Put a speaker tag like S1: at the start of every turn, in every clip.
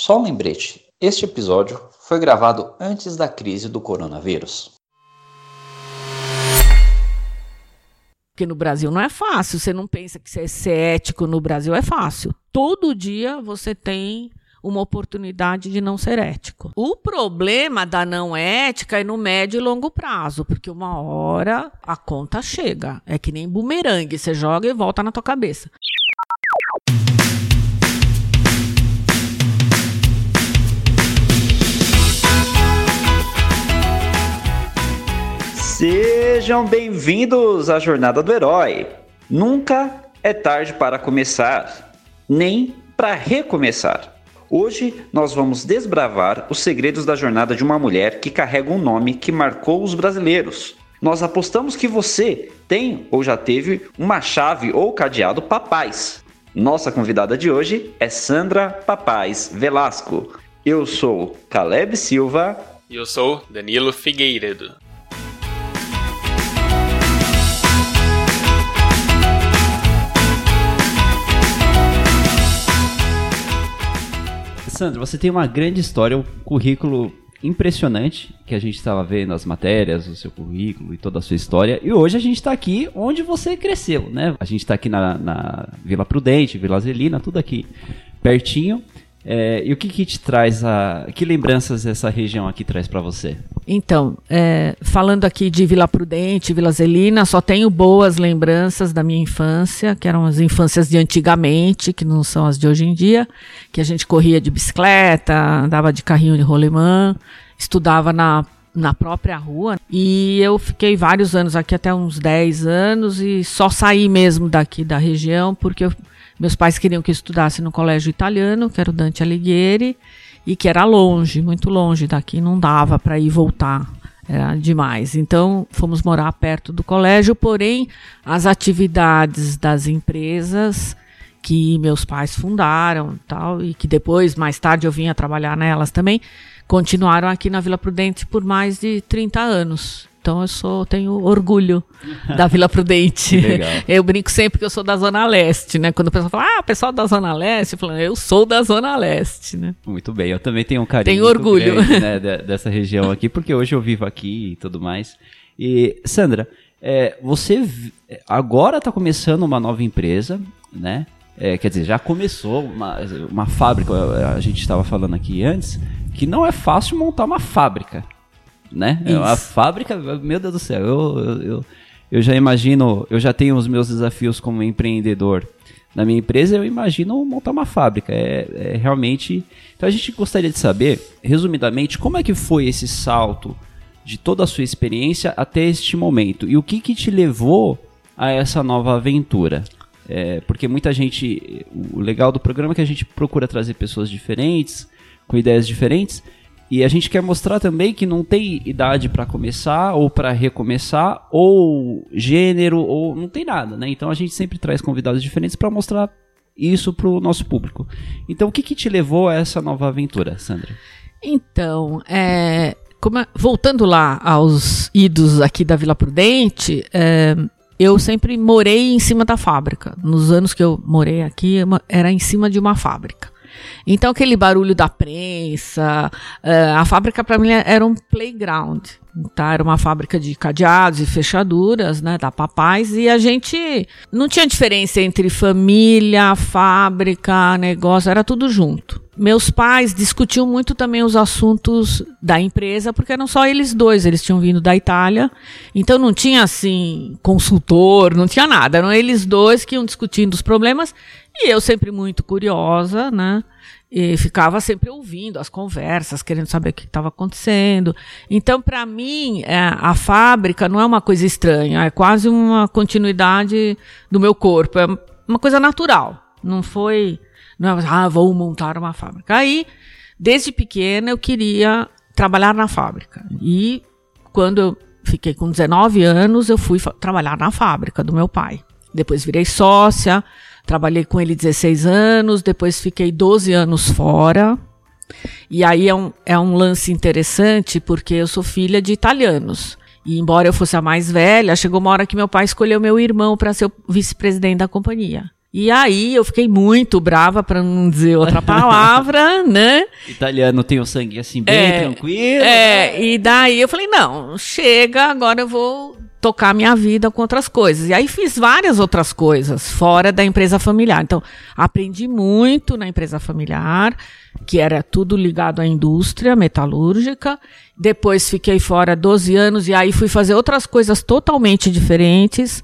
S1: Só um lembrete: este episódio foi gravado antes da crise do coronavírus.
S2: Porque no Brasil não é fácil. Você não pensa que ser ético no Brasil é fácil. Todo dia você tem uma oportunidade de não ser ético. O problema da não ética é no médio e longo prazo, porque uma hora a conta chega. É que nem bumerangue, você joga e volta na tua cabeça.
S1: Sejam bem-vindos à Jornada do Herói. Nunca é tarde para começar, nem para recomeçar. Hoje nós vamos desbravar os segredos da jornada de uma mulher que carrega um nome que marcou os brasileiros. Nós apostamos que você tem ou já teve uma chave ou cadeado papais. Nossa convidada de hoje é Sandra Papais Velasco. Eu sou Caleb Silva.
S3: E eu sou Danilo Figueiredo.
S4: Sandra, você tem uma grande história, um currículo impressionante que a gente estava vendo as matérias, o seu currículo e toda a sua história. E hoje a gente está aqui onde você cresceu, né? A gente está aqui na, na, Vila Prudente, Vila Zelina, tudo aqui pertinho. É, e o que, que te traz a. Que lembranças essa região aqui traz para você?
S2: Então, é, falando aqui de Vila Prudente, Vila Zelina, só tenho boas lembranças da minha infância, que eram as infâncias de antigamente, que não são as de hoje em dia, que a gente corria de bicicleta, andava de carrinho de rolemã, estudava na na própria rua. E eu fiquei vários anos aqui, até uns 10 anos, e só saí mesmo daqui da região, porque eu meus pais queriam que eu estudasse no colégio italiano, que era o Dante Alighieri, e que era longe, muito longe daqui, não dava para ir voltar, era demais. Então, fomos morar perto do colégio, porém, as atividades das empresas que meus pais fundaram, tal, e que depois, mais tarde, eu vinha trabalhar nelas também, continuaram aqui na Vila Prudente por mais de 30 anos. Então eu sou, tenho orgulho da Vila Prudente. eu brinco sempre que eu sou da Zona Leste, né? Quando o pessoal fala, ah, pessoal da Zona Leste, eu falo, eu sou da Zona Leste, né?
S4: Muito bem, eu também tenho um carinho
S2: tenho orgulho.
S4: Grande, né, dessa região aqui, porque hoje eu vivo aqui e tudo mais. E, Sandra, é, você agora está começando uma nova empresa, né? É, quer dizer, já começou uma, uma fábrica, a gente estava falando aqui antes, que não é fácil montar uma fábrica né? É Isso. A fábrica, meu Deus do céu, eu, eu, eu, eu já imagino, eu já tenho os meus desafios como empreendedor na minha empresa, eu imagino montar uma fábrica. É, é, realmente. Então a gente gostaria de saber, resumidamente, como é que foi esse salto de toda a sua experiência até este momento e o que, que te levou a essa nova aventura. É, porque muita gente. O legal do programa é que a gente procura trazer pessoas diferentes, com ideias diferentes, e a gente quer mostrar também que não tem idade para começar ou para recomeçar ou gênero ou não tem nada, né? Então a gente sempre traz convidados diferentes para mostrar isso para o nosso público. Então o que, que te levou a essa nova aventura, Sandra?
S2: Então, é, como, voltando lá aos idos aqui da Vila Prudente, é, eu sempre morei em cima da fábrica. Nos anos que eu morei aqui, era em cima de uma fábrica. Então, aquele barulho da prensa, uh, a fábrica para mim era um playground. Tá? Era uma fábrica de cadeados e fechaduras, né, da Papais, e a gente não tinha diferença entre família, fábrica, negócio, era tudo junto. Meus pais discutiam muito também os assuntos da empresa, porque eram só eles dois, eles tinham vindo da Itália, então não tinha assim consultor, não tinha nada, eram eles dois que iam discutindo os problemas e eu sempre muito curiosa, né? E ficava sempre ouvindo as conversas, querendo saber o que estava acontecendo. Então, para mim, é, a fábrica não é uma coisa estranha, é quase uma continuidade do meu corpo, é uma coisa natural. Não foi, não é, ah, vou montar uma fábrica. Aí, desde pequena, eu queria trabalhar na fábrica. E quando eu fiquei com 19 anos, eu fui trabalhar na fábrica do meu pai. Depois virei sócia, Trabalhei com ele 16 anos, depois fiquei 12 anos fora. E aí é um, é um lance interessante, porque eu sou filha de italianos. E embora eu fosse a mais velha, chegou uma hora que meu pai escolheu meu irmão para ser vice-presidente da companhia. E aí eu fiquei muito brava, para não dizer outra palavra, né?
S4: Italiano tem o sangue assim bem
S2: É,
S4: tranquilo.
S2: É, e daí eu falei, não, chega, agora eu vou tocar minha vida com outras coisas. E aí fiz várias outras coisas fora da empresa familiar. Então, aprendi muito na empresa familiar, que era tudo ligado à indústria metalúrgica. Depois fiquei fora 12 anos e aí fui fazer outras coisas totalmente diferentes.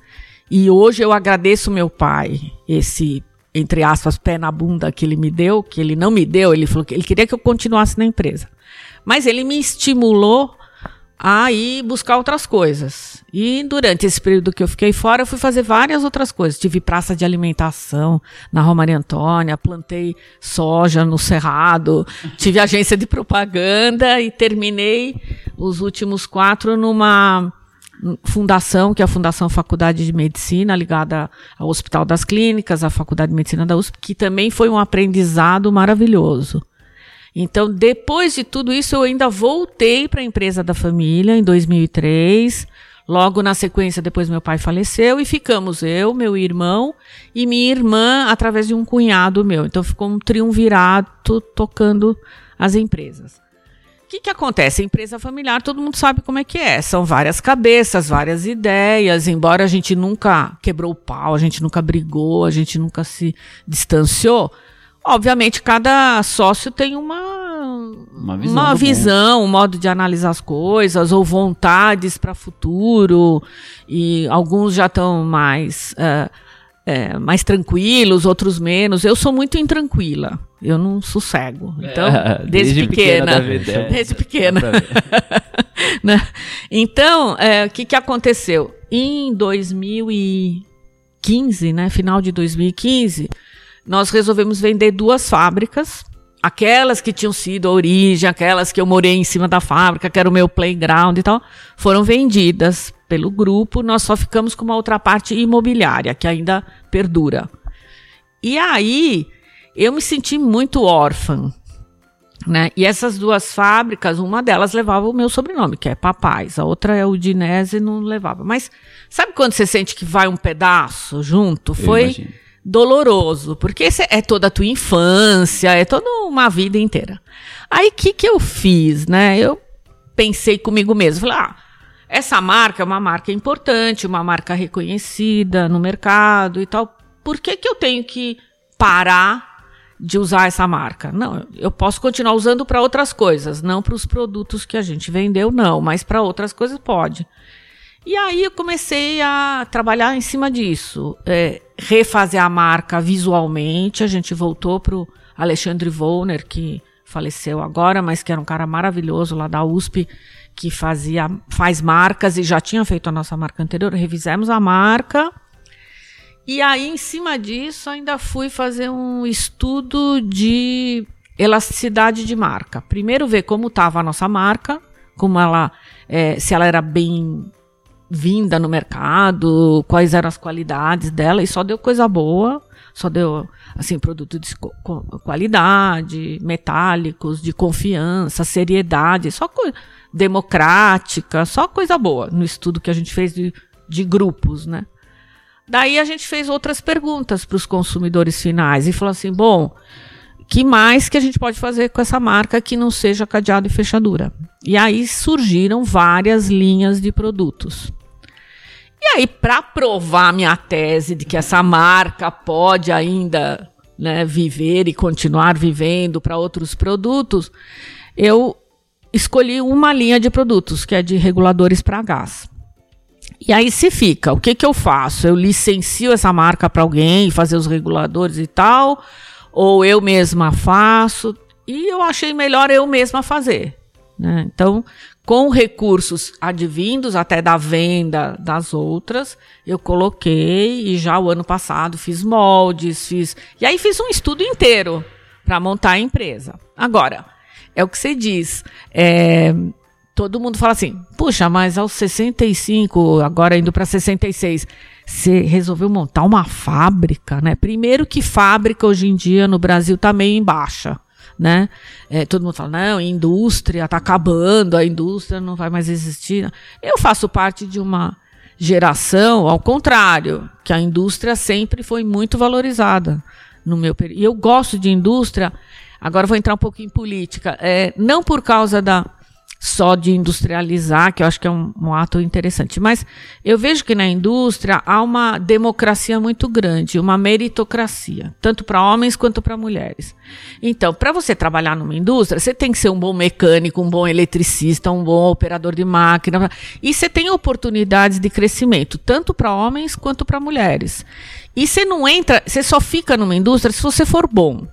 S2: E hoje eu agradeço meu pai, esse, entre aspas, pé na bunda que ele me deu, que ele não me deu, ele falou que ele queria que eu continuasse na empresa. Mas ele me estimulou a ir buscar outras coisas. E durante esse período que eu fiquei fora, eu fui fazer várias outras coisas. Tive praça de alimentação na Rua Maria Antônia, plantei soja no Cerrado, tive agência de propaganda e terminei os últimos quatro numa fundação, que é a Fundação Faculdade de Medicina, ligada ao Hospital das Clínicas, à Faculdade de Medicina da USP, que também foi um aprendizado maravilhoso. Então, depois de tudo isso, eu ainda voltei para a empresa da família em 2003. Logo na sequência, depois meu pai faleceu e ficamos eu, meu irmão e minha irmã através de um cunhado meu. Então ficou um triunvirato tocando as empresas. O que, que acontece? Empresa familiar, todo mundo sabe como é que é. São várias cabeças, várias ideias. Embora a gente nunca quebrou o pau, a gente nunca brigou, a gente nunca se distanciou. Obviamente, cada sócio tem uma,
S4: Uma visão
S2: uma visão, um modo de analisar as coisas, ou vontades para futuro. E alguns já estão mais, eh, eh, mais tranquilos, outros menos. Eu sou muito intranquila. Eu não sossego. Então,
S4: É,
S2: desde,
S4: desde pequena
S2: pequena.
S4: deve- é.
S2: desde pequena. Né? Então, é, o que, que aconteceu? Em 2015, né, final de 2015, nós resolvemos vender duas fábricas. Aquelas que tinham sido a origem, aquelas que eu morei em cima da fábrica, que era o meu playground e tal, foram vendidas pelo grupo. Nós só ficamos com uma outra parte imobiliária, que ainda perdura. E aí, eu me senti muito órfã, né? E essas duas fábricas, uma delas levava o meu sobrenome, que é Papais, a outra é Udinese e não levava. Mas sabe quando você sente que vai um pedaço junto?
S4: Eu
S2: Foi
S4: imagino.
S2: Doloroso, porque é toda a tua infância, é toda uma vida inteira. Aí o que, que eu fiz, né? Eu pensei comigo mesmo, falei, ah, essa marca é uma marca importante, uma marca reconhecida no mercado e tal. Por que, que eu tenho que parar de usar essa marca? Não, eu posso continuar usando para outras coisas, não para os produtos que a gente vendeu, não, mas para outras coisas pode. E aí eu comecei a trabalhar em cima disso, é, refazer a marca visualmente. A gente voltou para o Alexandre Volner, que faleceu agora, mas que era um cara maravilhoso lá da USP, que fazia, faz marcas e já tinha feito a nossa marca anterior. Revisemos a marca. E aí, em cima disso, ainda fui fazer um estudo de elasticidade de marca. Primeiro ver como estava a nossa marca, como ela, é, se ela era bem vinda no mercado, quais eram as qualidades dela, e só deu coisa boa, só deu assim produto de qualidade, metálicos, de confiança, seriedade, só coisa democrática, só coisa boa no estudo que a gente fez de, de grupos, né? Daí a gente fez outras perguntas para os consumidores finais e falou assim: bom, que mais que a gente pode fazer com essa marca que não seja cadeado e fechadura? E aí surgiram várias linhas de produtos. E aí, para provar minha tese de que essa marca pode ainda né, viver e continuar vivendo para outros produtos, eu escolhi uma linha de produtos, que é de reguladores para gás. E aí se fica, o que, que eu faço? Eu licencio essa marca para alguém fazer os reguladores e tal, ou eu mesma faço, e eu achei melhor eu mesma fazer. Né? Então, com recursos advindos até da venda das outras, eu coloquei e já o ano passado fiz moldes, fiz. E aí fiz um estudo inteiro para montar a empresa. Agora, é o que você diz. É, todo mundo fala assim: puxa, mas aos 65, agora indo para 66, você resolveu montar uma fábrica, né? Primeiro que fábrica hoje em dia no Brasil tá meio em baixa né? É, todo mundo fala, não, indústria está acabando, a indústria não vai mais existir. Eu faço parte de uma geração, ao contrário, que a indústria sempre foi muito valorizada no meu período. E eu gosto de indústria, agora vou entrar um pouco em política, é, não por causa da só de industrializar, que eu acho que é um, um, ato interessante. Mas eu vejo que na indústria há uma democracia muito grande, uma meritocracia, tanto para homens quanto para mulheres. Então, para você trabalhar numa indústria, você tem que ser um bom mecânico, um bom eletricista, um bom operador de máquina. E você tem oportunidades de crescimento, tanto para homens quanto para mulheres. E você não entra, você só fica numa indústria se você for bom.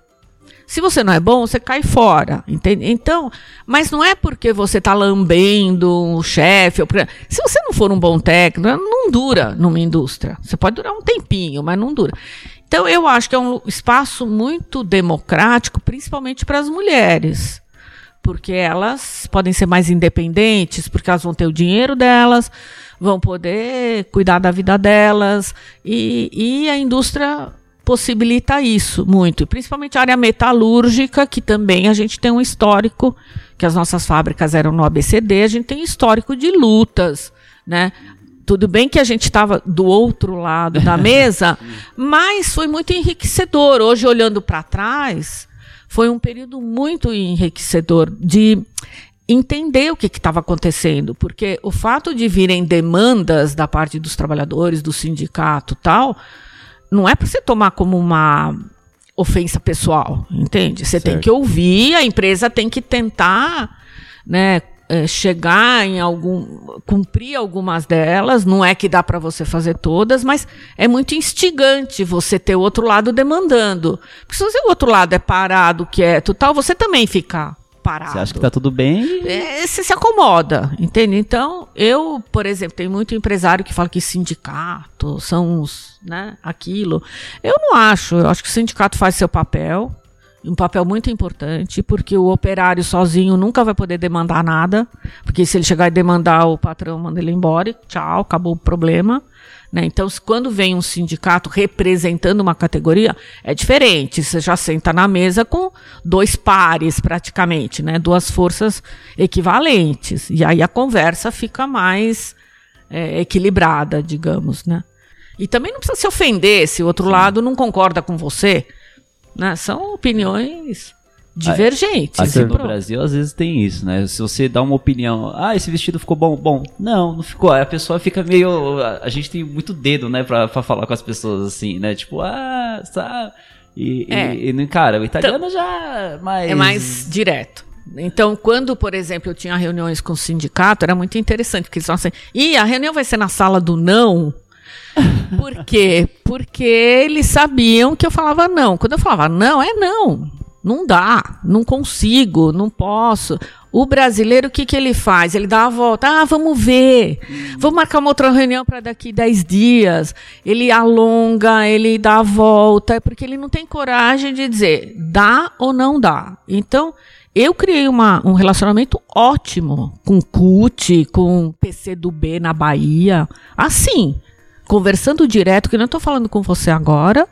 S2: Se você não é bom, você cai fora, entende? Então, mas não é porque você está lambendo o chefe. Se você não for um bom técnico, não dura numa indústria. Você pode durar um tempinho, mas não dura. Então, eu acho que é um espaço muito democrático, principalmente para as mulheres. Porque elas podem ser mais independentes, porque elas vão ter o dinheiro delas, vão poder cuidar da vida delas. E, e a indústria possibilita isso muito, principalmente a área metalúrgica, que também a gente tem um histórico, que as nossas fábricas eram no ABCD, a gente tem histórico de lutas, né? Tudo bem que a gente estava do outro lado da mesa, mas foi muito enriquecedor. Hoje, olhando para trás, foi um período muito enriquecedor de entender o que estava acontecendo, porque o fato de virem demandas da parte dos trabalhadores, do sindicato tal, não é para você tomar como uma ofensa pessoal, entende? Você certo. tem que ouvir, a empresa tem que tentar, né, é, chegar em algum, cumprir algumas delas. Não é que dá para você fazer todas, mas é muito instigante você ter o outro lado demandando. Porque se o outro lado é parado, quieto, tal, você também fica parado.
S4: Você acha que tá tudo bem?
S2: É, você se acomoda, entende? Então, eu, por exemplo, tem muito empresário que fala que sindicato são os, né, aquilo. Eu não acho, eu acho que o sindicato faz seu papel, um papel muito importante, porque o operário sozinho nunca vai poder demandar nada, porque se ele chegar e demandar, o patrão manda ele embora, tchau, acabou o problema. Né? Então, quando vem um sindicato representando uma categoria, é diferente. Você já senta na mesa com dois pares, praticamente, né? duas forças equivalentes. E aí a conversa fica mais é, equilibrada, digamos. Né? E também não precisa se ofender se o outro Sim. lado não concorda com você. Né? São opiniões divergentes.
S4: Aqui no Brasil, às vezes tem isso, né? Se você dá uma opinião, ah, esse vestido ficou bom, bom, não, não ficou. Aí a pessoa fica meio. A gente tem muito dedo, né, pra, pra falar com as pessoas assim, né? Tipo, ah, sabe? E, é. e, e cara, o italiano então, já mais...
S2: é mais direto. Então, quando, por exemplo, eu tinha reuniões com o sindicato, era muito interessante, porque eles falavam assim, e a reunião vai ser na sala do não. Por quê? Porque eles sabiam que eu falava não. Quando eu falava não, é não. Não dá, não consigo, não posso. O brasileiro, o que, que ele faz? Ele dá a volta. Ah, vamos ver. Vamos marcar uma outra reunião para daqui 10 dias. Ele alonga, ele dá a volta, é porque ele não tem coragem de dizer dá ou não dá. Então, eu criei uma, um relacionamento ótimo com CUT, com PC do B na Bahia. Assim, conversando direto, que não estou falando com você agora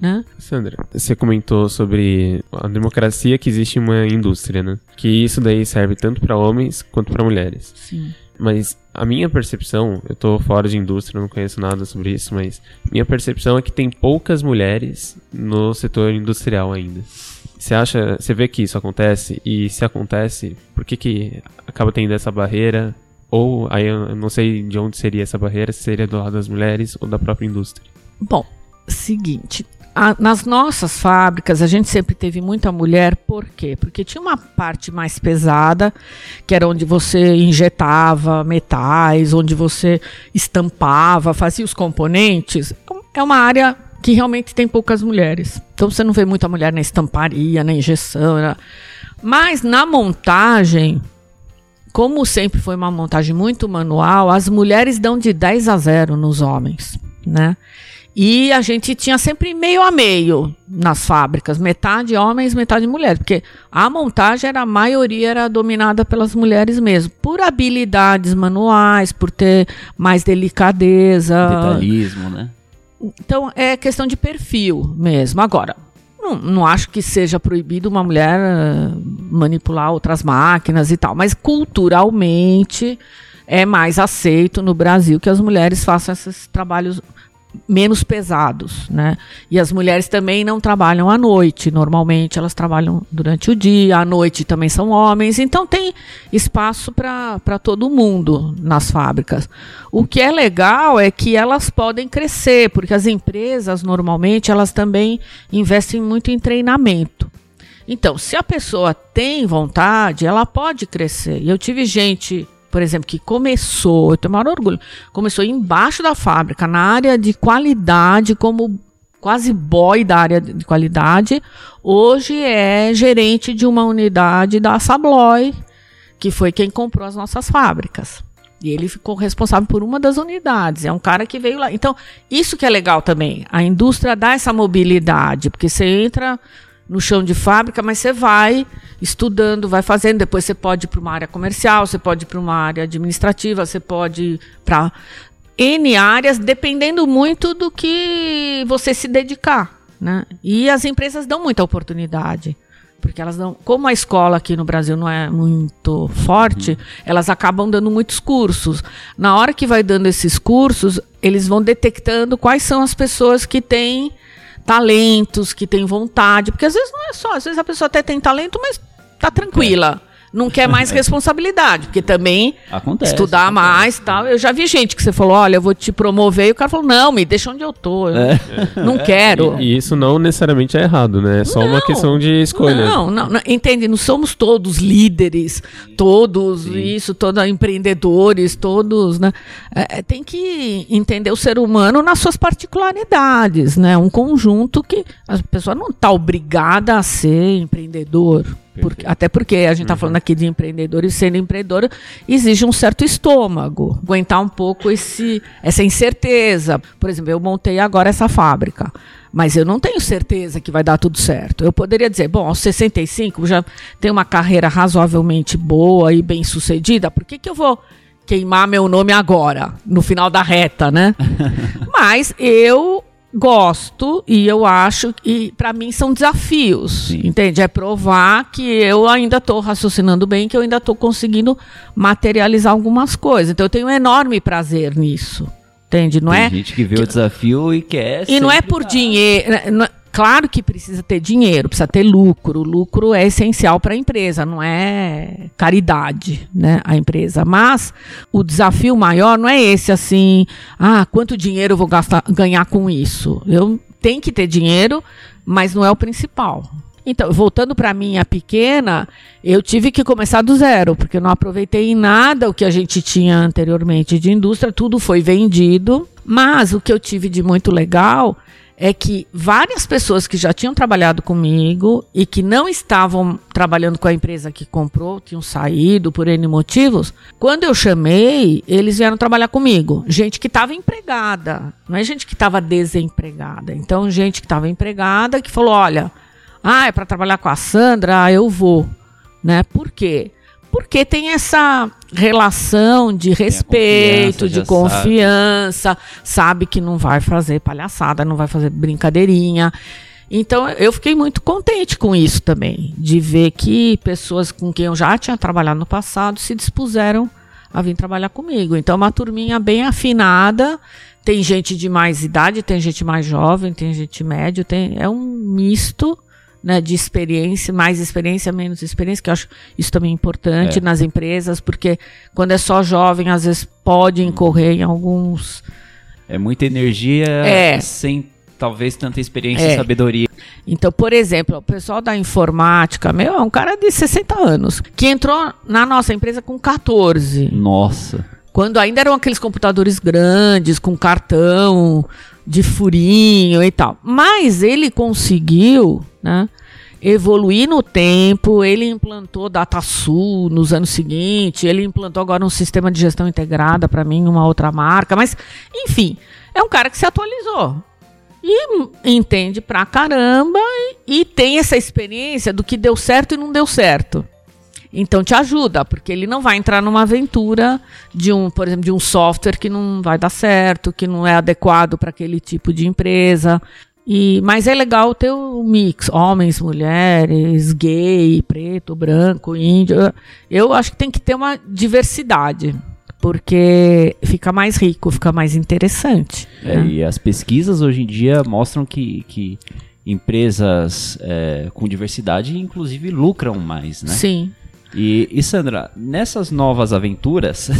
S2: né?
S5: Sandra, você comentou sobre a democracia que existe em uma indústria, né? Que isso daí serve tanto para homens quanto para mulheres.
S2: Sim.
S5: Mas a minha percepção, eu tô fora de indústria, não conheço nada sobre isso, mas minha percepção é que tem poucas mulheres no setor industrial ainda. Você acha, você vê que isso acontece e se acontece, por que que acaba tendo essa barreira? Ou aí eu não sei de onde seria essa barreira, se seria do lado das mulheres ou da própria indústria.
S2: Bom, seguinte, a, nas nossas fábricas, a gente sempre teve muita mulher, por quê? Porque tinha uma parte mais pesada, que era onde você injetava metais, onde você estampava, fazia os componentes. É uma área que realmente tem poucas mulheres. Então você não vê muita mulher na estamparia, na injeção. Mas na montagem, como sempre foi uma montagem muito manual, as mulheres dão de 10 a 0 nos homens, né? E a gente tinha sempre meio a meio nas fábricas, metade homens, metade mulheres, porque a montagem era a maioria era dominada pelas mulheres mesmo, por habilidades manuais, por ter mais delicadeza,
S4: detalhismo, né?
S2: Então é questão de perfil mesmo. Agora, não, não acho que seja proibido uma mulher uh, manipular outras máquinas e tal, mas culturalmente é mais aceito no Brasil que as mulheres façam esses trabalhos menos pesados, né? E as mulheres também não trabalham à noite, normalmente elas trabalham durante o dia, à noite também são homens, então tem espaço para todo mundo nas fábricas. O que é legal é que elas podem crescer, porque as empresas normalmente elas também investem muito em treinamento. Então, se a pessoa tem vontade, ela pode crescer. E eu tive gente por exemplo, que começou, eu tenho maior orgulho, começou embaixo da fábrica, na área de qualidade, como quase boy da área de qualidade, hoje é gerente de uma unidade da Sabloy, que foi quem comprou as nossas fábricas. E ele ficou responsável por uma das unidades. É um cara que veio lá. Então, isso que é legal também. A indústria dá essa mobilidade, porque você entra no chão de fábrica, mas você vai estudando, vai fazendo. Depois você pode ir para uma área comercial, você pode ir para uma área administrativa, você pode ir para N áreas, dependendo muito do que você se dedicar. Né? E as empresas dão muita oportunidade. Porque elas dão. Como a escola aqui no Brasil não é muito forte, uhum. elas acabam dando muitos cursos. Na hora que vai dando esses cursos, eles vão detectando quais são as pessoas que têm talentos, que têm vontade, porque às vezes não é só, às vezes a pessoa até tem talento, mas tá tranquila não quer mais responsabilidade, porque também
S4: acontece,
S2: estudar
S4: acontece.
S2: mais tal. Eu já vi gente que você falou, olha, eu vou te promover, e o cara falou, não, me deixa onde eu tô. Eu é. Não quero.
S5: E, e, isso não necessariamente é errado, né? É só não, uma questão de escolha.
S2: Não, não, não, entende? Não somos todos líderes, todos Sim. isso, todos empreendedores, todos, né? É, é, tem que entender o ser humano nas suas particularidades, né? Um conjunto que a pessoa não está obrigada a ser empreendedor. Porque, até porque a gente está uhum. falando aqui de empreendedor e sendo empreendedor exige um certo estômago, aguentar um pouco esse, essa incerteza. Por exemplo, eu montei agora essa fábrica, mas eu não tenho certeza que vai dar tudo certo. Eu poderia dizer, bom, aos 65 já tenho uma carreira razoavelmente boa e bem sucedida, por que, que eu vou queimar meu nome agora, no final da reta, né? mas eu gosto e eu acho que para mim são desafios, Sim. entende? É provar que eu ainda estou raciocinando bem, que eu ainda estou conseguindo materializar algumas coisas. Então eu tenho um enorme prazer nisso. Entende? Não
S4: Tem
S2: é
S4: gente que vê que... o desafio e quer
S2: E não é por dinheiro, né, Claro que precisa ter dinheiro, precisa ter lucro. O lucro é essencial para a empresa, não é caridade, né? A empresa. Mas o desafio maior não é esse assim, ah, quanto dinheiro eu vou gastar, ganhar com isso? Eu tenho que ter dinheiro, mas não é o principal. Então, voltando para a minha pequena, eu tive que começar do zero, porque eu não aproveitei em nada o que a gente tinha anteriormente de indústria, tudo foi vendido. Mas o que eu tive de muito legal é que várias pessoas que já tinham trabalhado comigo e que não estavam trabalhando com a empresa que comprou, tinham saído por N motivos, quando eu chamei, eles vieram trabalhar comigo. Gente que estava empregada, não é gente que estava desempregada. Então, gente que estava empregada que falou: olha, ah, é para trabalhar com a Sandra, ah, eu vou. Né? Por quê? porque tem essa relação de respeito, confiança, de confiança, sabe. sabe. que não vai fazer palhaçada, não vai fazer brincadeirinha. Então eu fiquei muito contente com isso também, de ver que pessoas com quem eu já tinha trabalhado no passado se dispuseram a vir trabalhar comigo. Então uma turminha bem afinada, tem gente de mais idade, tem gente mais jovem, tem gente médio, tem é um misto né, de experiência, mais experiência, menos experiência, que eu acho isso também importante é. nas empresas, porque quando é só jovem, às vezes pode incorrer em alguns.
S4: É muita energia é. sem talvez tanta experiência é. e sabedoria.
S2: Então, por exemplo, o pessoal da informática, meu, é um cara de 60 anos, que entrou na nossa empresa com 14.
S4: Nossa.
S2: Quando ainda eram aqueles computadores grandes, com cartão, de furinho e tal. Mas ele conseguiu, né? evoluir no tempo, ele implantou DataSul nos anos seguintes, ele implantou agora um sistema de gestão integrada para mim, uma outra marca, mas enfim, é um cara que se atualizou. E entende pra caramba e, e tem essa experiência do que deu certo e não deu certo. Então te ajuda, porque ele não vai entrar numa aventura de um, por exemplo, de um software que não vai dar certo, que não é adequado para aquele tipo de empresa. E, mas é legal ter o mix, homens, mulheres, gay, preto, branco, índio. Eu acho que tem que ter uma diversidade. Porque fica mais rico, fica mais interessante.
S4: É,
S2: né?
S4: e as pesquisas hoje em dia mostram que, que empresas é, com diversidade, inclusive, lucram mais, né?
S2: Sim.
S4: E, e, Sandra, nessas novas aventuras,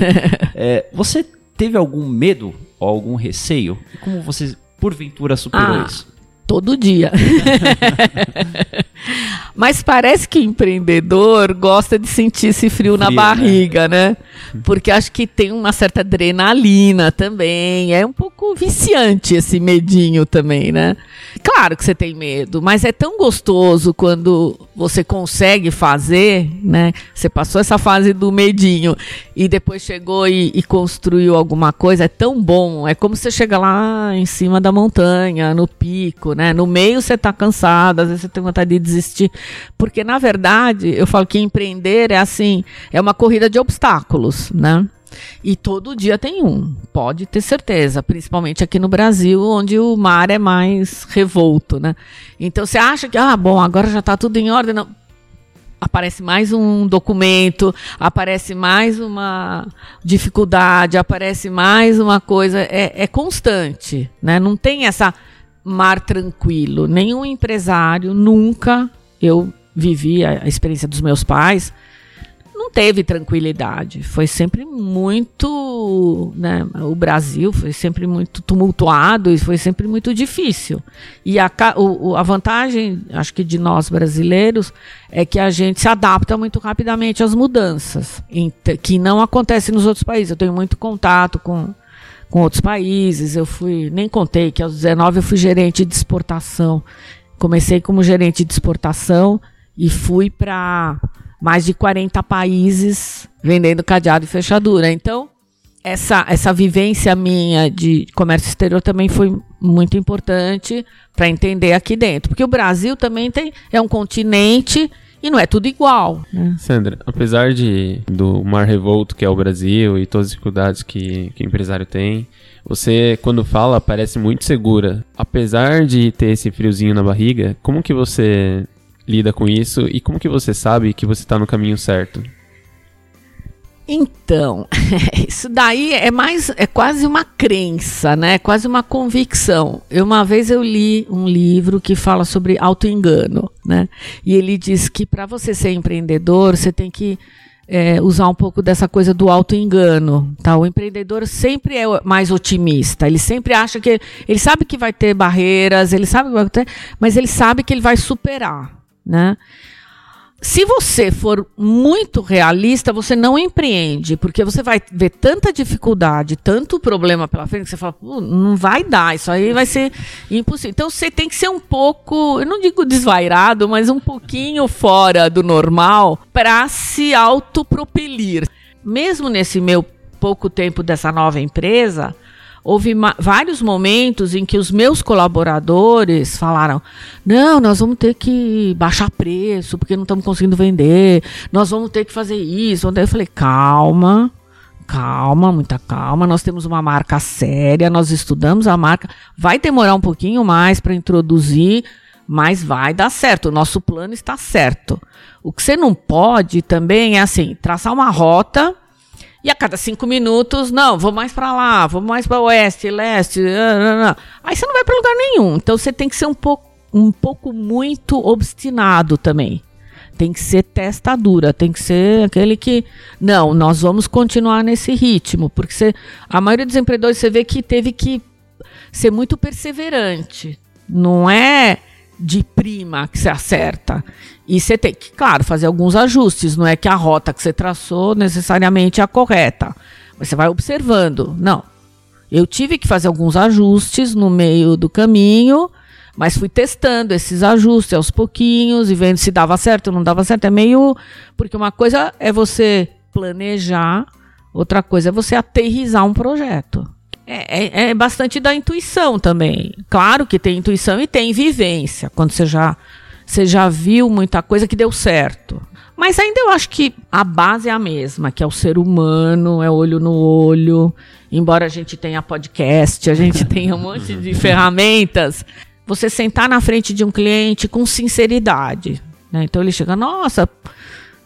S4: é, você teve algum medo ou algum receio? E como você, porventura, superou
S2: Ah.
S4: isso?
S2: Todo dia. Mas parece que empreendedor gosta de sentir esse frio, na
S4: Frio, né?
S2: barriga, né? Porque acho que tem uma certa adrenalina também. É um pouco viciante esse medinho também, né? Claro que você tem medo, mas é tão gostoso quando você consegue fazer, né? Você passou essa fase do medinho e depois chegou e, e construiu alguma coisa. É tão bom. É como você chega lá em cima da montanha, no pico, né? No meio você tá cansado, às vezes você tem vontade de desistir. Porque, na verdade, eu falo que empreender é assim, é uma corrida de obstáculos, né? E todo dia tem um, pode ter certeza, principalmente aqui no Brasil, onde o mar é mais revolto, né? Então você acha que, ah, bom, agora já está tudo em ordem. Não. Aparece mais um documento, aparece mais uma dificuldade, aparece mais uma coisa. É, é constante, né? Não tem essa mar tranquilo. Nenhum empresário nunca, eu vivi a, a experiência dos meus pais, não teve tranquilidade. Foi sempre muito. Né, o Brasil foi sempre muito tumultuado e foi sempre muito difícil. E a, o- a vantagem, acho que de nós brasileiros, é que a gente se adapta muito rapidamente às mudanças, que não acontece nos outros países. Eu tenho muito contato com, com outros países. Eu fui, nem contei que aos 19 eu fui gerente de exportação. Comecei como gerente de exportação e fui para mais de 40 países vendendo cadeado e fechadura. Então, essa, essa vivência minha de comércio exterior também foi muito importante para entender aqui dentro. Porque o Brasil também tem, é um continente e não é tudo igual. né?
S5: Sandra, apesar de do mar revolto que é o Brasil e todas as dificuldades que, que o empresário tem, você, quando fala, parece muito segura. Apesar de ter esse friozinho na barriga, como que você lida com isso e como que você sabe que você tá no caminho certo?
S2: Então, isso daí é mais, é quase uma crença, né? É quase uma convicção. Eu, uma vez eu li um livro que fala sobre autoengano, né? E ele diz que para você ser empreendedor, você tem que é, usar um pouco dessa coisa do autoengano, tá? O empreendedor sempre é mais otimista. Ele sempre acha que ele sabe que vai ter barreiras, ele sabe que vai ter, mas ele sabe que ele vai superar, né? Se você for muito realista, você não empreende, porque você vai ver tanta dificuldade, tanto problema pela frente, que você fala, "Pô, não vai dar, isso aí vai ser impossível. Então você tem que ser um pouco, eu não digo desvairado, mas um pouquinho fora do normal para se autopropelir. Mesmo nesse meu pouco tempo dessa nova empresa, houve vários momentos em que os meus colaboradores falaram: não, nós vamos ter que baixar preço porque não estamos conseguindo vender, nós vamos ter que fazer isso. Eu falei: calma. Calma, muita calma. Nós temos uma marca séria, nós estudamos a marca. Vai demorar um pouquinho mais para introduzir, mas vai dar certo. O nosso plano está certo. O que você não pode também é assim, traçar uma rota e a cada cinco minutos, não, vou mais para lá, vou mais para oeste, leste. ah, ah, ah. Aí você não vai para lugar nenhum. Então você tem que ser um pouco, um pouco muito obstinado também. Tem que ser testa dura, tem que ser aquele que. Não, nós vamos continuar nesse ritmo. Porque você, a maioria dos empreendedores você vê que teve que ser muito perseverante. Não é de prima que você acerta. E você tem que, claro, fazer alguns ajustes. Não é que a rota que você traçou necessariamente é a correta. Mas você vai observando. Não. Eu tive que fazer alguns ajustes no meio do caminho, mas fui testando esses ajustes aos pouquinhos e vendo se dava certo ou não dava certo. É meio. Porque uma coisa é você planejar, outra coisa é você aterrizar um projeto. É, é- é bastante da intuição também. Claro que tem intuição e tem vivência, quando você já, você já viu muita coisa que deu certo. Mas ainda eu acho que a base é a mesma, que é o ser humano, é olho no olho. Embora a gente tenha podcast, a gente tenha um monte de ferramentas, você sentar na frente de um cliente com sinceridade. né? Então ele chega, nossa,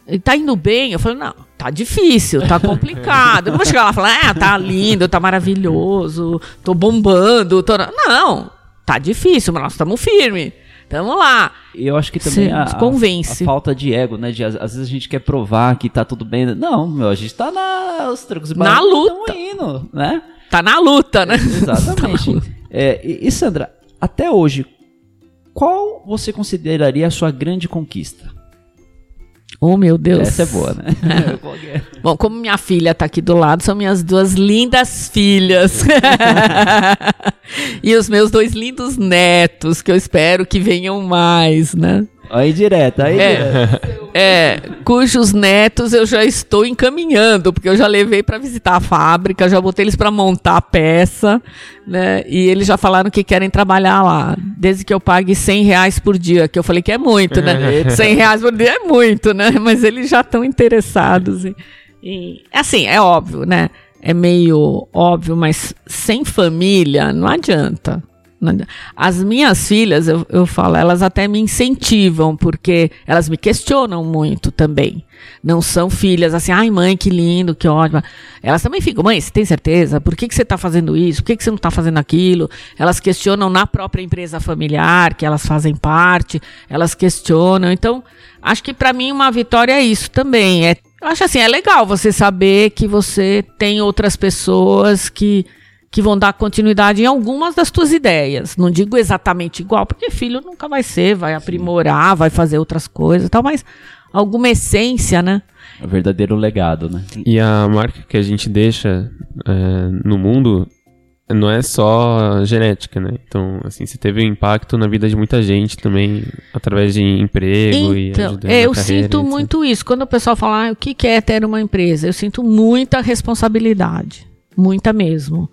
S2: ele tá indo bem. Eu falo, não, tá difícil, tá complicado. Eu não vou chegar lá e falar, ah, tá lindo, tá maravilhoso, tô bombando. Tô... Não, tá difícil, mas nós estamos firmes. Tamo lá.
S4: E eu acho que também
S2: Cê
S4: a,
S2: nos
S4: a-
S2: convence.
S4: a falta de ego, né? De, às, às vezes a gente quer provar que tá tudo bem. Não, meu, a gente tá na, os trancos e
S2: Na luta.
S4: indo, né?
S2: Tá na luta, né?
S4: Exatamente. É, e, e, Sandra, até hoje, qual você consideraria a sua grande conquista?
S2: Oh, meu Deus.
S4: Essa é boa, né?
S2: Bom, como minha filha tá aqui do lado, são minhas duas lindas filhas. e os meus dois lindos netos, que eu espero que venham mais, né?
S4: Aí direto, aí
S2: É.
S4: direto.
S2: É, cujos netos eu já estou encaminhando, porque eu já levei para visitar a fábrica, já botei eles para montar a peça, né? E eles já falaram que querem trabalhar lá, desde que eu pague 100 reais por dia, que eu falei que é muito, né? 100 reais por dia é muito, né? Mas eles já estão interessados em, em- Assim, é óbvio, né? É meio óbvio, mas sem família não adianta. As minhas filhas, eu, eu falo, elas até me incentivam, porque elas me questionam muito também. Não são filhas assim, ai mãe, que lindo, que ótimo. Elas também ficam, mãe, você tem certeza? Por que, que você está fazendo isso? Por que, que você não está fazendo aquilo? Elas questionam na própria empresa familiar, que elas fazem parte, elas questionam. Então, acho que para mim uma vitória é isso também. É, eu acho assim, é legal você saber que você tem outras pessoas que que vão dar continuidade em algumas das tuas ideias. Não digo exatamente igual, porque filho nunca vai ser, vai aprimorar, vai fazer outras coisas e tal, mas alguma essência, né?
S4: O verdadeiro legado, né?
S5: E a marca que a gente deixa é, no mundo não é só genética, né? Então, assim, você teve um impacto na vida de muita gente também, através de emprego e
S2: Então,
S5: ajudando
S2: é, eu
S5: carreira,
S2: sinto
S5: etc.
S2: muito isso. Quando o pessoal fala, ah, o que que é ter uma empresa? Eu sinto muita responsabilidade. Muita mesmo.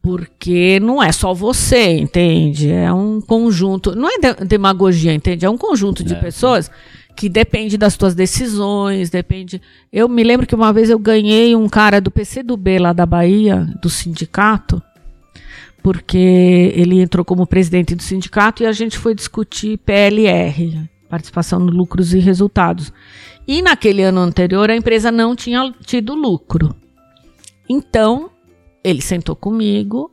S2: Porque não é só você, entende? É um conjunto. Não é de- demagogia, entende? É um conjunto de
S4: É.
S2: pessoas que depende das tuas decisões, depende. Eu me lembro que uma vez eu ganhei um cara do PCdoB lá da Bahia, do sindicato, porque ele entrou como presidente do sindicato e a gente foi discutir PLR, participação no lucros e resultados. E naquele ano anterior a empresa não tinha tido lucro. Então, ele sentou comigo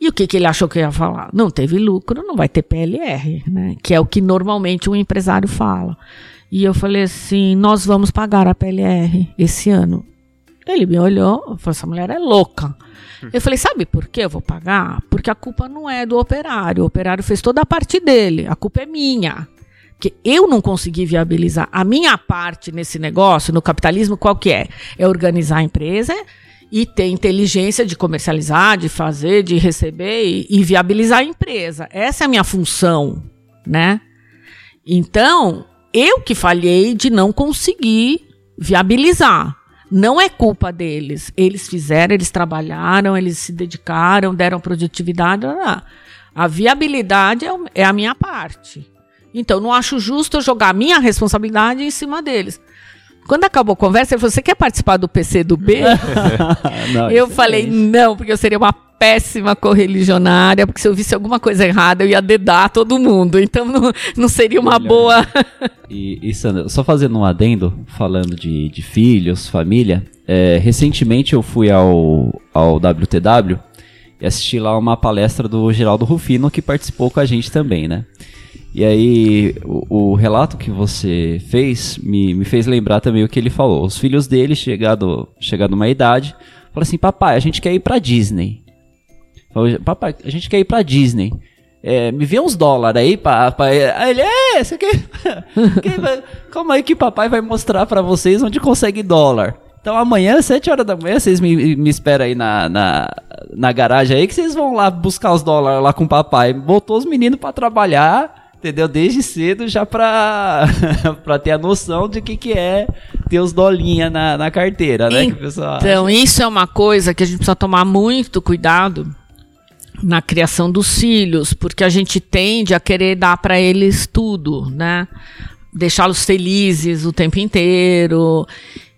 S2: e o que, que ele achou que eu ia falar? Não teve lucro, não vai ter PLR, né? Que é o que normalmente um empresário fala. E eu falei assim: nós vamos pagar a PLR esse ano. Ele me olhou, falou: essa mulher é louca. Eu falei: sabe por que eu vou pagar? Porque a culpa não é do operário. O operário fez toda a parte dele, a culpa é minha. Porque eu não consegui viabilizar a minha parte nesse negócio, no capitalismo, qual que é? É organizar a empresa e ter inteligência de comercializar, de fazer, de receber e, e viabilizar a empresa. Essa é a minha função, né? Então, eu que falhei de não conseguir viabilizar. Não é culpa deles. Eles fizeram, eles trabalharam, eles se dedicaram, deram produtividade. A viabilidade é é a minha parte. Então, não acho justo eu jogar a minha responsabilidade em cima deles. Quando acabou a conversa, ele falou: Você quer participar do PC do B?
S4: Não,
S2: eu
S4: é
S2: falei:
S4: isso.
S2: Não, porque eu seria uma péssima correligionária, porque se eu visse alguma coisa errada, eu ia dedar todo mundo. Então, não, não seria uma
S4: Melhor.
S2: boa.
S4: E, e Sandra, só fazendo um adendo, falando de, de filhos, família, é, recentemente eu fui ao, ao WTW e assisti lá uma palestra do Geraldo Rufino, que participou com a gente também, né? E aí, o, o relato que você fez me, me fez lembrar também o que ele falou. Os filhos dele, chegado, chegado uma idade, falaram assim, papai, a gente quer ir pra Disney. Falou, Papai, a gente quer ir pra Disney. É, me vê uns dólares aí, papai. Aí ele, é, você quer... Calma que papai vai mostrar pra vocês onde consegue dólar. Então amanhã, às 7 horas da manhã, vocês me, me esperam aí na, na, na garagem aí, que vocês vão lá buscar os dólares lá com o papai. Botou os meninos pra trabalhar, entendeu? Desde cedo já pra, pra ter a noção de que que é ter os dolinha na, na carteira, né?
S2: Então, isso é uma coisa que a gente precisa tomar muito cuidado na criação dos filhos, porque a gente tende a querer dar para eles tudo, né? Deixá-los felizes o tempo inteiro.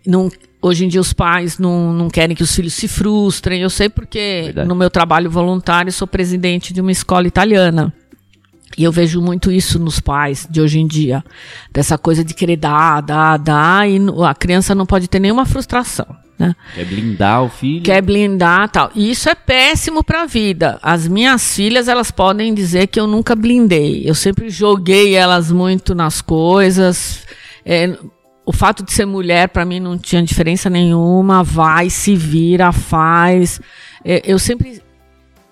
S2: Não, hoje em dia os pais não, não querem que os filhos se frustrem. Eu sei porque
S4: Verdade.
S2: no meu trabalho voluntário sou presidente de uma escola italiana. E eu vejo muito isso nos pais de hoje em dia. Dessa coisa de querer dar, dar, dar, e a criança não pode ter nenhuma frustração. Né?
S4: Quer blindar o filho?
S2: Quer blindar tal. E isso é péssimo para a vida. As minhas filhas, elas podem dizer que eu nunca blindei. Eu sempre joguei elas muito nas coisas. É, o fato de ser mulher, para mim, não tinha diferença nenhuma. Vai, se vira, faz. É, eu sempre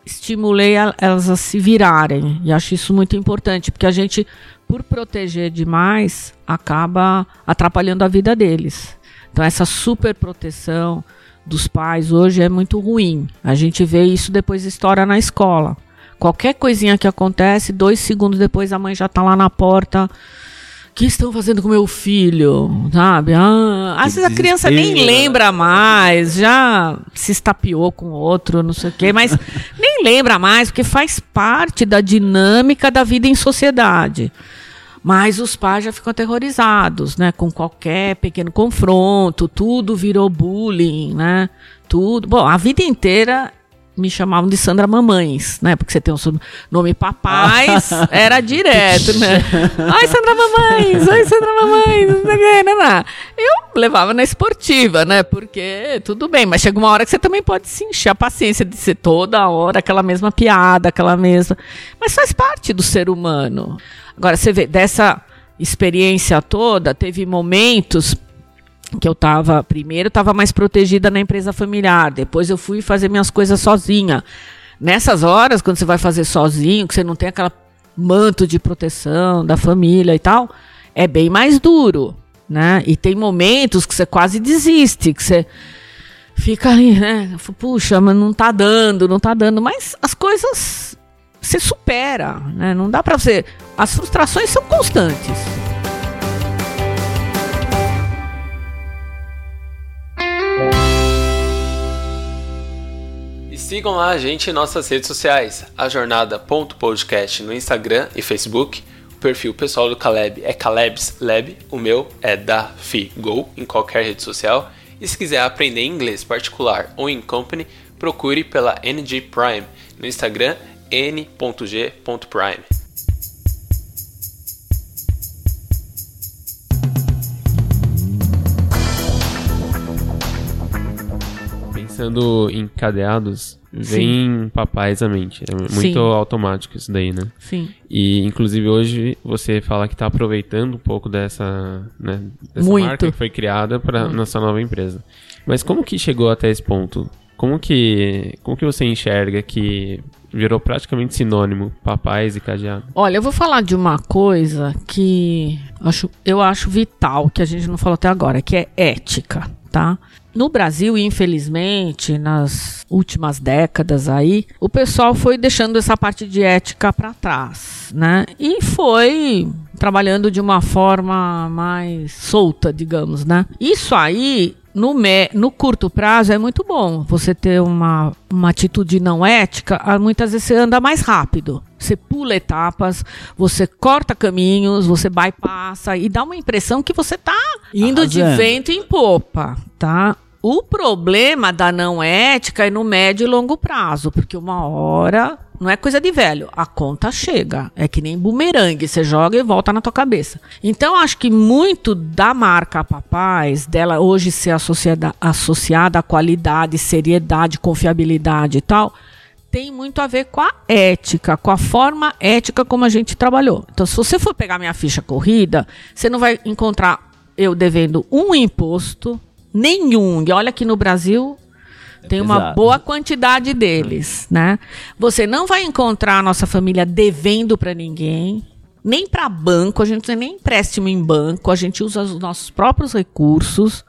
S2: estimulei a, elas a se virarem. E acho isso muito importante, porque a gente, por proteger demais, acaba atrapalhando a vida deles. Então, essa super proteção dos pais hoje é muito ruim. A gente vê isso depois estoura na escola. Qualquer coisinha que acontece, dois segundos depois a mãe já está lá na porta que estão fazendo com meu filho? Sabe? Ah, às vezes a criança nem lembra mais, já se estapeou com outro, não sei o quê, mas nem lembra mais, porque faz parte da dinâmica da vida em sociedade. Mas os pais já ficam aterrorizados, né? Com qualquer pequeno confronto, tudo virou bullying, né? Tudo. Bom, a vida inteira me chamavam de Sandra Mamães, né? Porque você tem um nome papais, era direto, né? Ai, Sandra Mamães, ai, Sandra Mamães, não sei o que, né, né? Eu levava na esportiva, né? Porque tudo bem, mas chega uma hora que você também pode se encher a paciência de ser toda hora aquela mesma piada, aquela mesma. Mas faz parte do ser humano. Agora, você vê, dessa experiência toda, teve momentos que eu estava primeiro estava mais protegida na empresa familiar, depois eu fui fazer minhas coisas sozinha. Nessas horas, quando você vai fazer sozinho, que você não tem aquela manto de proteção da família e tal, é bem mais duro, né? E tem momentos que você quase desiste, que você fica ali, né? Puxa, mas não tá dando, não tá dando, mas as coisas você supera, né? Não dá para você, as frustrações são constantes.
S3: Sigam lá a gente em nossas redes sociais, a jornada.podcast no Instagram e Facebook. O perfil pessoal do Caleb é Caleb's Lab, o meu é da Figo em qualquer rede social. E se quiser aprender inglês particular ou em company, procure pela NG Prime no Instagram n.g.prime.
S5: Pensando em cadeados, vem Sim. papais à mente. É muito Sim. automático isso daí, né?
S2: Sim.
S5: E, inclusive, hoje você fala que está aproveitando um pouco dessa, né, dessa muito. marca que foi criada para nossa nova empresa. Mas como que chegou até esse ponto? Como que, como que você enxerga que virou praticamente sinônimo papais e cadeado?
S2: Olha, eu vou falar de uma coisa que acho, eu acho vital, que a gente não falou até agora, que é ética, tá? No Brasil, infelizmente, nas últimas décadas aí, o pessoal foi deixando essa parte de ética para trás, né? E foi trabalhando de uma forma mais solta, digamos, né? Isso aí no, me, no curto prazo é muito bom você ter uma, uma atitude não ética, ah, muitas vezes você anda mais rápido. Você pula etapas, você corta caminhos, você bypassa e dá uma impressão que você está indo Arrasando. de vento em popa, tá? O problema da não ética é no médio e longo prazo, porque uma hora não é coisa de velho. A conta chega. É que nem bumerangue. Você joga e volta na tua cabeça. Então, acho que muito da marca Papais, dela hoje ser associada, associada à qualidade, seriedade, confiabilidade e tal, tem muito a ver com a ética, com a forma ética como a gente trabalhou. Então, se você for pegar minha ficha corrida, você não vai encontrar eu devendo um imposto nenhum. E olha que no Brasil é tem pesado. uma boa quantidade deles, né? Você não vai encontrar a nossa família devendo para ninguém, nem para banco, a gente não tem nem empréstimo em banco, a gente usa os nossos próprios recursos.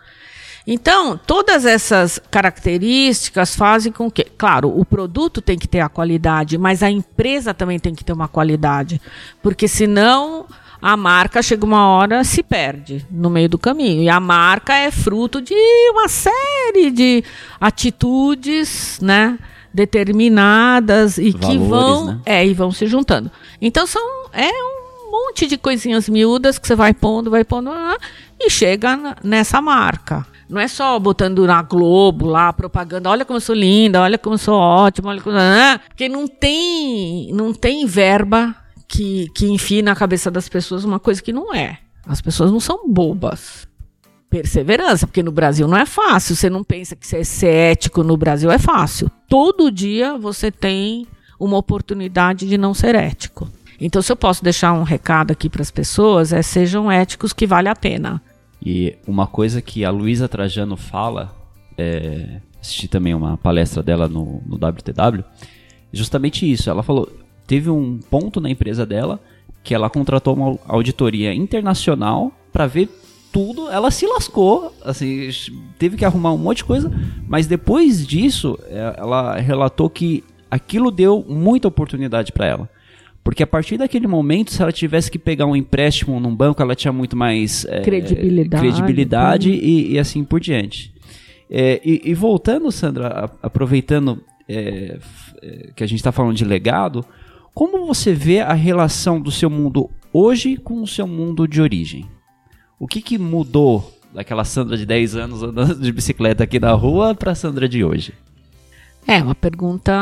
S2: Então, todas essas características fazem com que, claro, o produto tem que ter a qualidade, mas a empresa também tem que ter uma qualidade, porque senão a marca chega uma hora se perde no meio do caminho. E a marca é fruto de uma série de atitudes, né? Determinadas e Valores, que vão, né? é, e vão se juntando. Então são é um monte de coisinhas miúdas que você vai pondo, vai pondo ah, e chega nessa marca. Não é só botando na Globo lá, propaganda, olha como eu sou linda, olha como eu sou ótima, olha como... Ah, porque não tem, não tem verba que, que enfia na cabeça das pessoas uma coisa que não é. As pessoas não são bobas. Perseverança, porque no Brasil não é fácil. Você não pensa que ser, ser ético no Brasil é fácil. Todo dia você tem uma oportunidade de não ser ético. Então, se eu posso deixar um recado aqui para as pessoas, é sejam éticos que vale a pena.
S4: E uma coisa que a Luísa Trajano fala, é, assisti também uma palestra dela no, no WTW, justamente isso. Ela falou: teve um ponto na empresa dela que ela contratou uma auditoria internacional para ver tudo, ela se lascou, assim, teve que arrumar um monte de coisa, mas depois disso, é, ela relatou que aquilo deu muita oportunidade para ela. Porque a partir daquele momento, se ela tivesse que pegar um empréstimo num banco, ela tinha muito mais é,
S2: credibilidade,
S4: credibilidade e, e, assim por diante. É, e, e, voltando, Sandra, aproveitando é, é, que a gente está falando de legado, como você vê a relação do seu mundo hoje com o seu mundo de origem? O que, que mudou daquela Sandra de 10 anos andando de bicicleta aqui na rua para a Sandra de hoje?
S2: É uma pergunta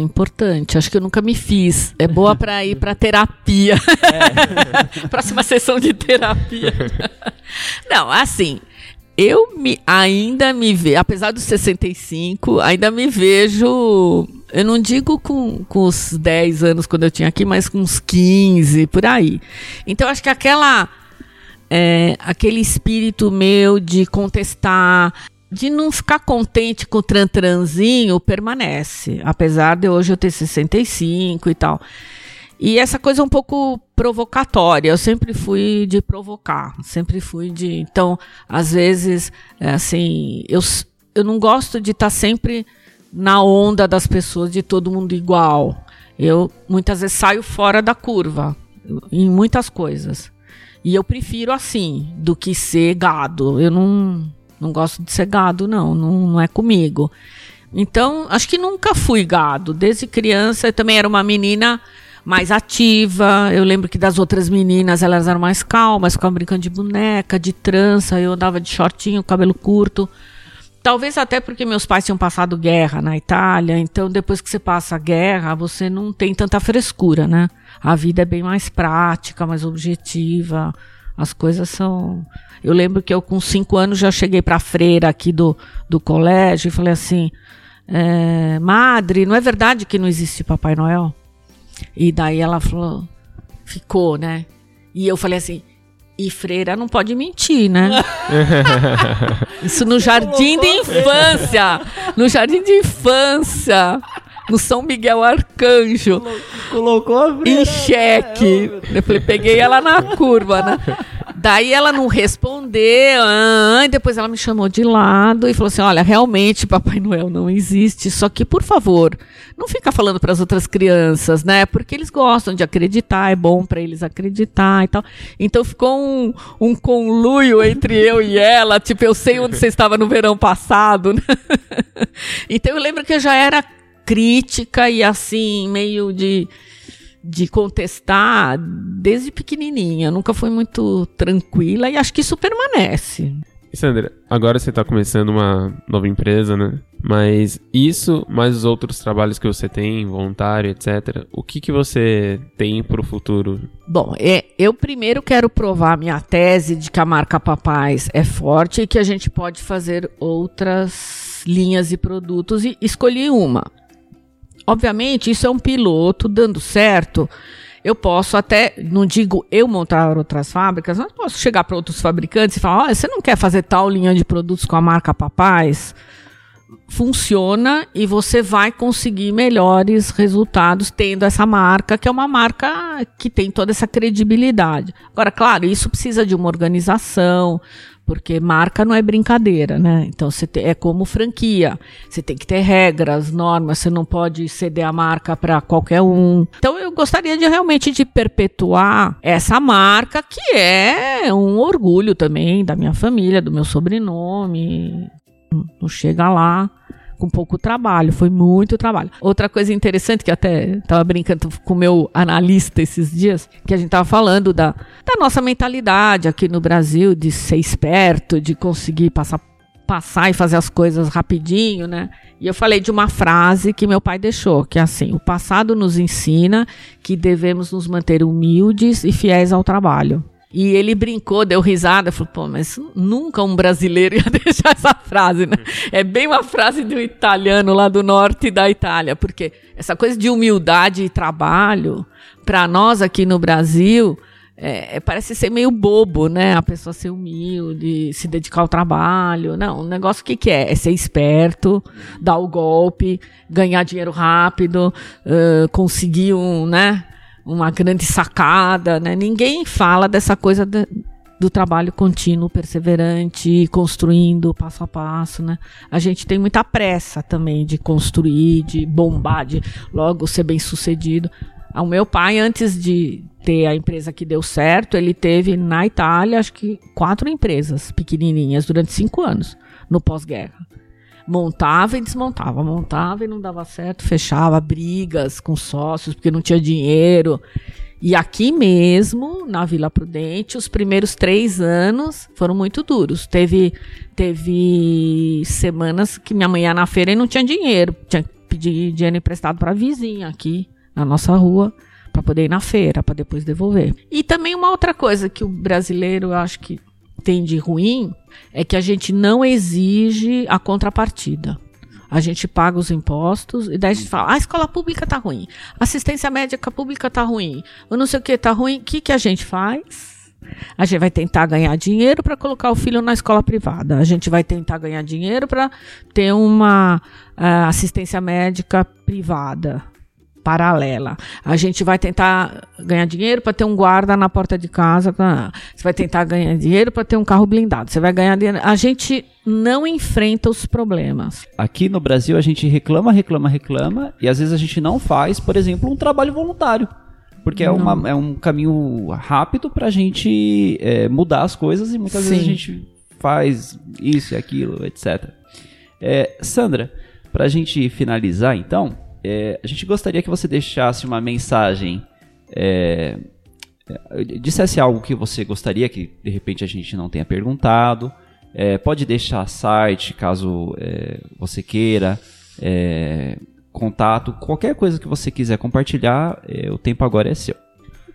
S2: importante. Acho que eu nunca me fiz. É boa para ir para terapia. É. Próxima sessão de terapia. Não, assim, eu me, ainda me vejo, apesar dos 65, ainda me vejo eu não digo com, com os 10 anos quando eu tinha aqui, mas com uns 15, por aí. Então, acho que aquela. É, aquele espírito meu de contestar, de não ficar contente com o trantranzinho, permanece. Apesar de hoje eu ter 65 e tal. E essa coisa é um pouco provocatória. Eu sempre fui de provocar, sempre fui de. Então, às vezes, é assim, eu, eu não gosto de estar tá sempre na onda das pessoas de todo mundo igual. Eu muitas vezes saio fora da curva em muitas coisas. E eu prefiro assim do que ser gado. Eu não, não gosto de ser gado, não. Não, não é comigo. Então, acho que nunca fui gado. Desde criança, eu também era uma menina mais ativa. Eu lembro que das outras meninas, elas eram mais calmas, ficavam brincando de boneca, de trança. Eu andava de shortinho, cabelo curto. Talvez até porque meus pais tinham passado guerra na Itália, então depois que você passa a guerra, você não tem tanta frescura, né? A vida é bem mais prática, mais objetiva. As coisas são. Eu lembro que eu, com cinco anos, já cheguei para a freira aqui do, do colégio e falei assim: é, Madre, não é verdade que não existe Papai Noel? E daí ela falou: ficou, né? E eu falei assim: e freira não pode mentir, né? Isso no jardim de infância. No jardim de infância. No São Miguel Arcanjo.
S4: Colocou a freira.
S2: Em xeque. Eu falei, peguei ela na curva, né? Daí ela não respondeu, ah, e depois ela me chamou de lado e falou assim: Olha, realmente Papai Noel não existe, só que, por favor, não fica falando para as outras crianças, né? Porque eles gostam de acreditar, é bom para eles acreditar e tal. Então ficou um, um conluio entre eu e ela, tipo, eu sei onde você estava no verão passado, né? Então eu lembro que eu já era crítica e assim, meio de de contestar desde pequenininha. Nunca fui muito tranquila e acho que isso permanece.
S5: Sandra, agora você está começando uma nova empresa, né? Mas isso, mais os outros trabalhos que você tem, voluntário, etc. O que, que você tem para o futuro?
S2: Bom, é, eu primeiro quero provar minha tese de que a marca Papais é forte e que a gente pode fazer outras linhas de produtos e escolhi uma. Obviamente, isso é um piloto dando certo. Eu posso até, não digo eu montar outras fábricas, mas posso chegar para outros fabricantes e falar: olha, você não quer fazer tal linha de produtos com a marca Papais? Funciona e você vai conseguir melhores resultados tendo essa marca, que é uma marca que tem toda essa credibilidade. Agora, claro, isso precisa de uma organização, porque marca não é brincadeira, né? Então você te, é como franquia, você tem que ter regras, normas, você não pode ceder a marca para qualquer um. Então eu gostaria de realmente de perpetuar essa marca que é um orgulho também da minha família, do meu sobrenome. Não chega lá com pouco trabalho, foi muito trabalho. Outra coisa interessante que até estava brincando com o meu analista esses dias, que a gente estava falando da, da nossa mentalidade aqui no Brasil de ser esperto, de conseguir passar passar e fazer as coisas rapidinho, né? E eu falei de uma frase que meu pai deixou, que é assim: o passado nos ensina que devemos nos manter humildes e fiéis ao trabalho. E ele brincou, deu risada, falou, pô, mas nunca um brasileiro ia deixar essa frase, né? É bem uma frase do italiano lá do norte da Itália, porque essa coisa de humildade e trabalho, para nós aqui no Brasil, é, é, parece ser meio bobo, né? A pessoa ser humilde, se dedicar ao trabalho. Não, o negócio o que, que é? É ser esperto, dar o golpe, ganhar dinheiro rápido, uh, conseguir um, né? Uma grande sacada, né? Ninguém fala dessa coisa de, do trabalho contínuo, perseverante, construindo passo a passo, né? A gente tem muita pressa também de construir, de bombar, de logo ser bem sucedido. O meu pai, antes de ter a empresa que deu certo, ele teve na Itália, acho que quatro empresas pequenininhas durante cinco anos, no pós-guerra montava e desmontava, montava e não dava certo, fechava brigas com sócios porque não tinha dinheiro. E aqui mesmo, na Vila Prudente, os primeiros três anos foram muito duros. Teve, teve semanas que minha mãe ia na feira e não tinha dinheiro. Tinha que pedir dinheiro emprestado para a vizinha aqui na nossa rua para poder ir na feira, para depois devolver. E também uma outra coisa que o brasileiro, eu acho que tem de ruim é que a gente não exige a contrapartida. A gente paga os impostos e daí a gente fala: ah, a escola pública tá ruim, assistência médica pública tá ruim, ou não sei o que tá ruim. O que, que a gente faz? A gente vai tentar ganhar dinheiro para colocar o filho na escola privada. A gente vai tentar ganhar dinheiro para ter uma uh, assistência médica privada paralela. A gente vai tentar ganhar dinheiro para ter um guarda na porta de casa. Você vai tentar ganhar dinheiro para ter um carro blindado. Você vai ganhar dinheiro. A gente não enfrenta os problemas.
S4: Aqui no Brasil a gente reclama, reclama, reclama e às vezes a gente não faz, por exemplo, um trabalho voluntário. Porque é, uma, é um caminho rápido para a gente é, mudar as coisas e muitas Sim. vezes a gente faz isso e aquilo, etc. É, Sandra, para a gente finalizar então, é, a gente gostaria que você deixasse uma mensagem, é, é, dissesse algo que você gostaria que de repente a gente não tenha perguntado. É, pode deixar site caso é, você queira, é, contato, qualquer coisa que você quiser compartilhar, o tempo agora é seu.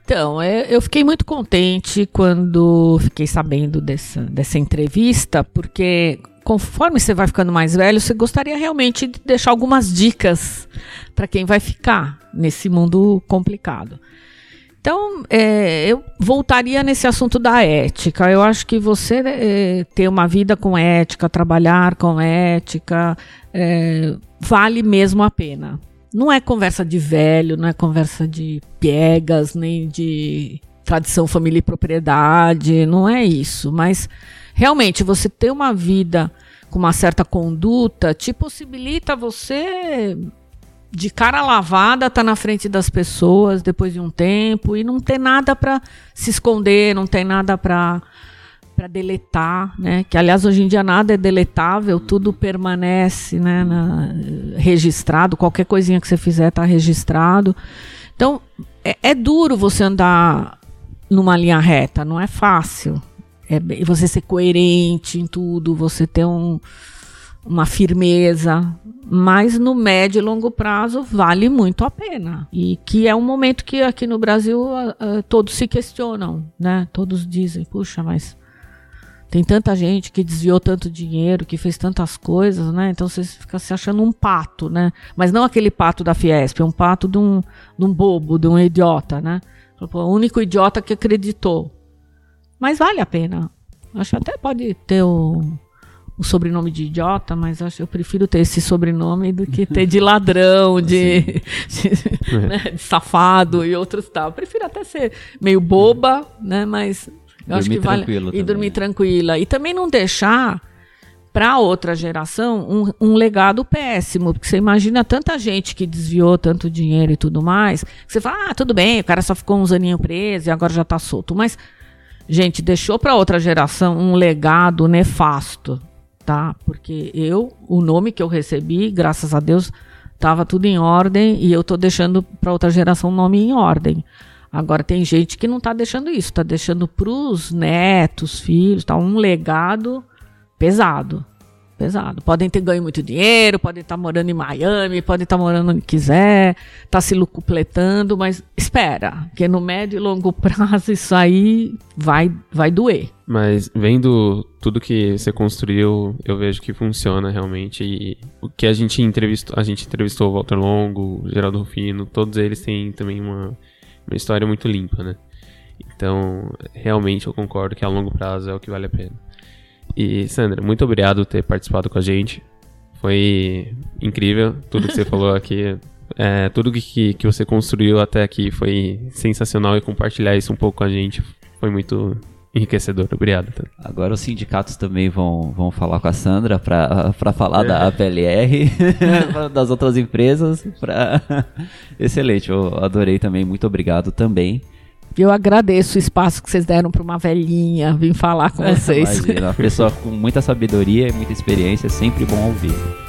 S2: Então, eu fiquei muito contente quando fiquei sabendo dessa, dessa entrevista, porque conforme você vai ficando mais velho, você gostaria realmente de deixar algumas dicas para quem vai ficar nesse mundo complicado. Então, é, eu voltaria nesse assunto da ética. Eu acho que você é, ter uma vida com ética, trabalhar com ética, é, vale mesmo a pena. Não é conversa de velho, não é conversa de piegas, nem de tradição, família e propriedade, não é isso. Mas realmente você ter uma vida com uma certa conduta te possibilita você de cara lavada estar tá na frente das pessoas depois de um tempo e não ter nada para se esconder, não tem nada para para deletar, né? Que aliás hoje em dia nada é deletável, tudo permanece, né? Na, registrado, qualquer coisinha que você fizer está registrado. Então é, é duro você andar numa linha reta, não é fácil. É você ser coerente em tudo, você ter um, uma firmeza, mas no médio e longo prazo vale muito a pena. E que é um momento que aqui no Brasil uh, todos se questionam, né? Todos dizem, puxa, mas tem tanta gente que desviou tanto dinheiro, que fez tantas coisas, né? Então você fica se achando um pato, né? Mas não aquele pato da Fiesp, é um pato de um, de um bobo, de um idiota, né? O único idiota que acreditou. Mas vale a pena. Acho até pode ter o, o sobrenome de idiota, mas acho eu prefiro ter esse sobrenome do que ter de ladrão, de, de, né, de safado e outros tal. Eu prefiro até ser meio boba, né? Mas eu dormir acho que vale e também. dormir tranquila e também não deixar para outra geração um, um, legado péssimo, porque você imagina tanta gente que desviou tanto dinheiro e tudo mais, você fala, ah, tudo bem, o cara só ficou uns aninhos preso e agora já está solto, mas gente, deixou para outra geração um legado nefasto, tá? Porque eu, o nome que eu recebi, graças a Deus, estava tudo em ordem e eu estou deixando para outra geração um nome em ordem. Agora tem gente que não está deixando isso, está deixando para os netos, filhos, tá um legado pesado. Pesado. Podem ter ganho muito dinheiro, podem estar morando em Miami, podem estar morando onde quiser, tá se lucupletando, mas espera, que no médio e longo prazo isso aí vai, vai doer.
S5: Mas vendo tudo que você construiu, eu vejo que funciona realmente. E o que a gente entrevistou, a gente entrevistou o Walter Longo, o Geraldo Rufino, todos eles têm também uma, uma história muito limpa, né? Então, realmente eu concordo que a longo prazo é o que vale a pena. E, Sandra, muito obrigado por ter participado com a gente. Foi incrível tudo que você falou aqui. É, tudo que, que você construiu até aqui foi sensacional e compartilhar isso um pouco com a gente foi muito enriquecedor. Obrigado.
S4: Agora os sindicatos também vão, vão falar com a Sandra para falar é. da APLR, das outras empresas. Pra... Excelente, eu adorei também. Muito obrigado também.
S2: Eu agradeço o espaço que vocês deram para uma velhinha vir falar com vocês.
S4: Imagina, uma pessoa com muita sabedoria e muita experiência, é sempre bom ouvir.